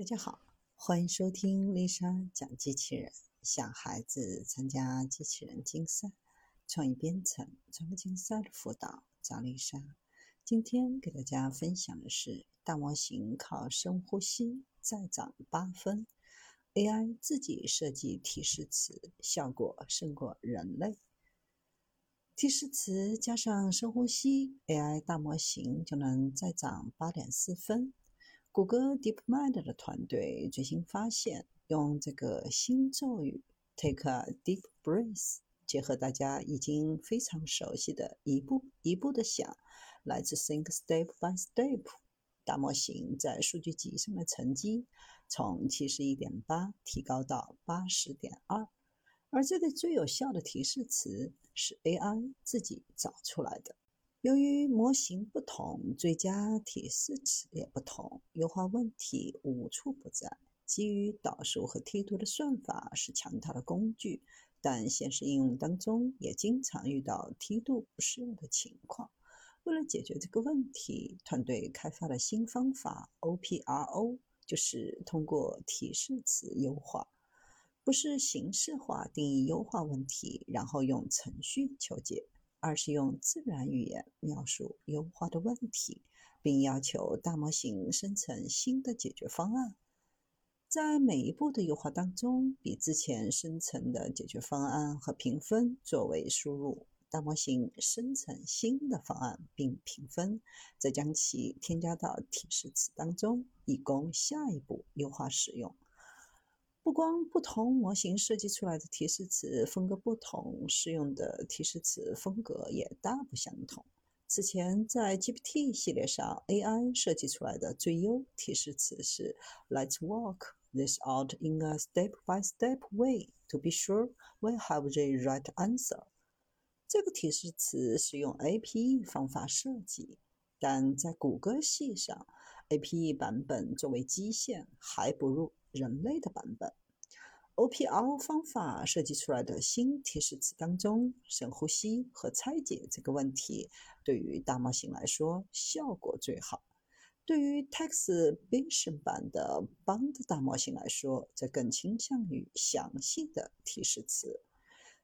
大家好，欢迎收听丽莎讲机器人。想孩子参加机器人竞赛、创意编程、创客竞赛的辅导，找丽莎。今天给大家分享的是大模型靠深呼吸再涨八分，AI 自己设计提示词效果胜过人类。提示词加上深呼吸，AI 大模型就能再涨八点四分。谷歌 DeepMind 的团队最新发现，用这个新咒语 “Take a deep breath”，结合大家已经非常熟悉的一步一步的想，来自 Think Step by Step，大模型在数据集上的成绩从七十一点八提高到八十点二。而这个最有效的提示词是 AI 自己找出来的。由于模型不同，最佳提示词也不同，优化问题无处不在。基于导数和梯度的算法是强大的工具，但现实应用当中也经常遇到梯度不适用的情况。为了解决这个问题，团队开发了新方法 OPRO，就是通过提示词优化，不是形式化定义优化问题，然后用程序求解。而是用自然语言描述优化的问题，并要求大模型生成新的解决方案。在每一步的优化当中，比之前生成的解决方案和评分作为输入，大模型生成新的方案并评分，再将其添加到提示词当中，以供下一步优化使用。不光不同模型设计出来的提示词风格不同，适用的提示词风格也大不相同。此前在 GPT 系列上，AI 设计出来的最优提示词是 “Let's walk this out in a step-by-step way to be sure we have the right answer”。这个提示词是用 APE 方法设计，但在谷歌系上，APE 版本作为基线还不如。人类的版本，OPR 方法设计出来的新提示词当中，深呼吸和拆解这个问题，对于大模型来说效果最好。对于 Text Vision 版的 Bond 大模型来说，则更倾向于详细的提示词。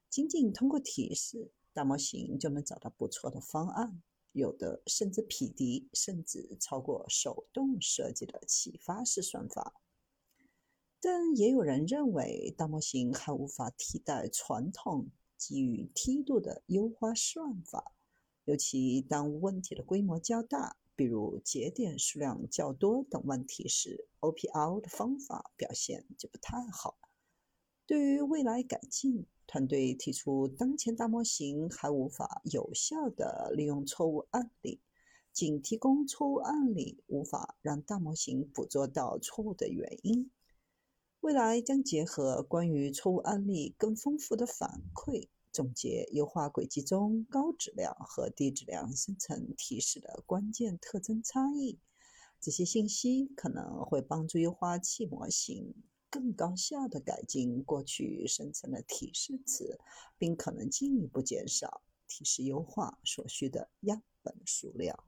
仅仅通过提示，大模型就能找到不错的方案，有的甚至匹敌，甚至超过手动设计的启发式算法。但也有人认为，大模型还无法替代传统基于梯度的优化算法，尤其当问题的规模较大，比如节点数量较多等问题时，OPR 的方法表现就不太好。对于未来改进，团队提出，当前大模型还无法有效地利用错误案例，仅提供错误案例，无法让大模型捕捉到错误的原因。未来将结合关于错误案例更丰富的反馈，总结优化轨迹中高质量和低质量生成提示的关键特征差异。这些信息可能会帮助优化器模型更高效地改进过去生成的提示词，并可能进一步减少提示优化所需的样本数量。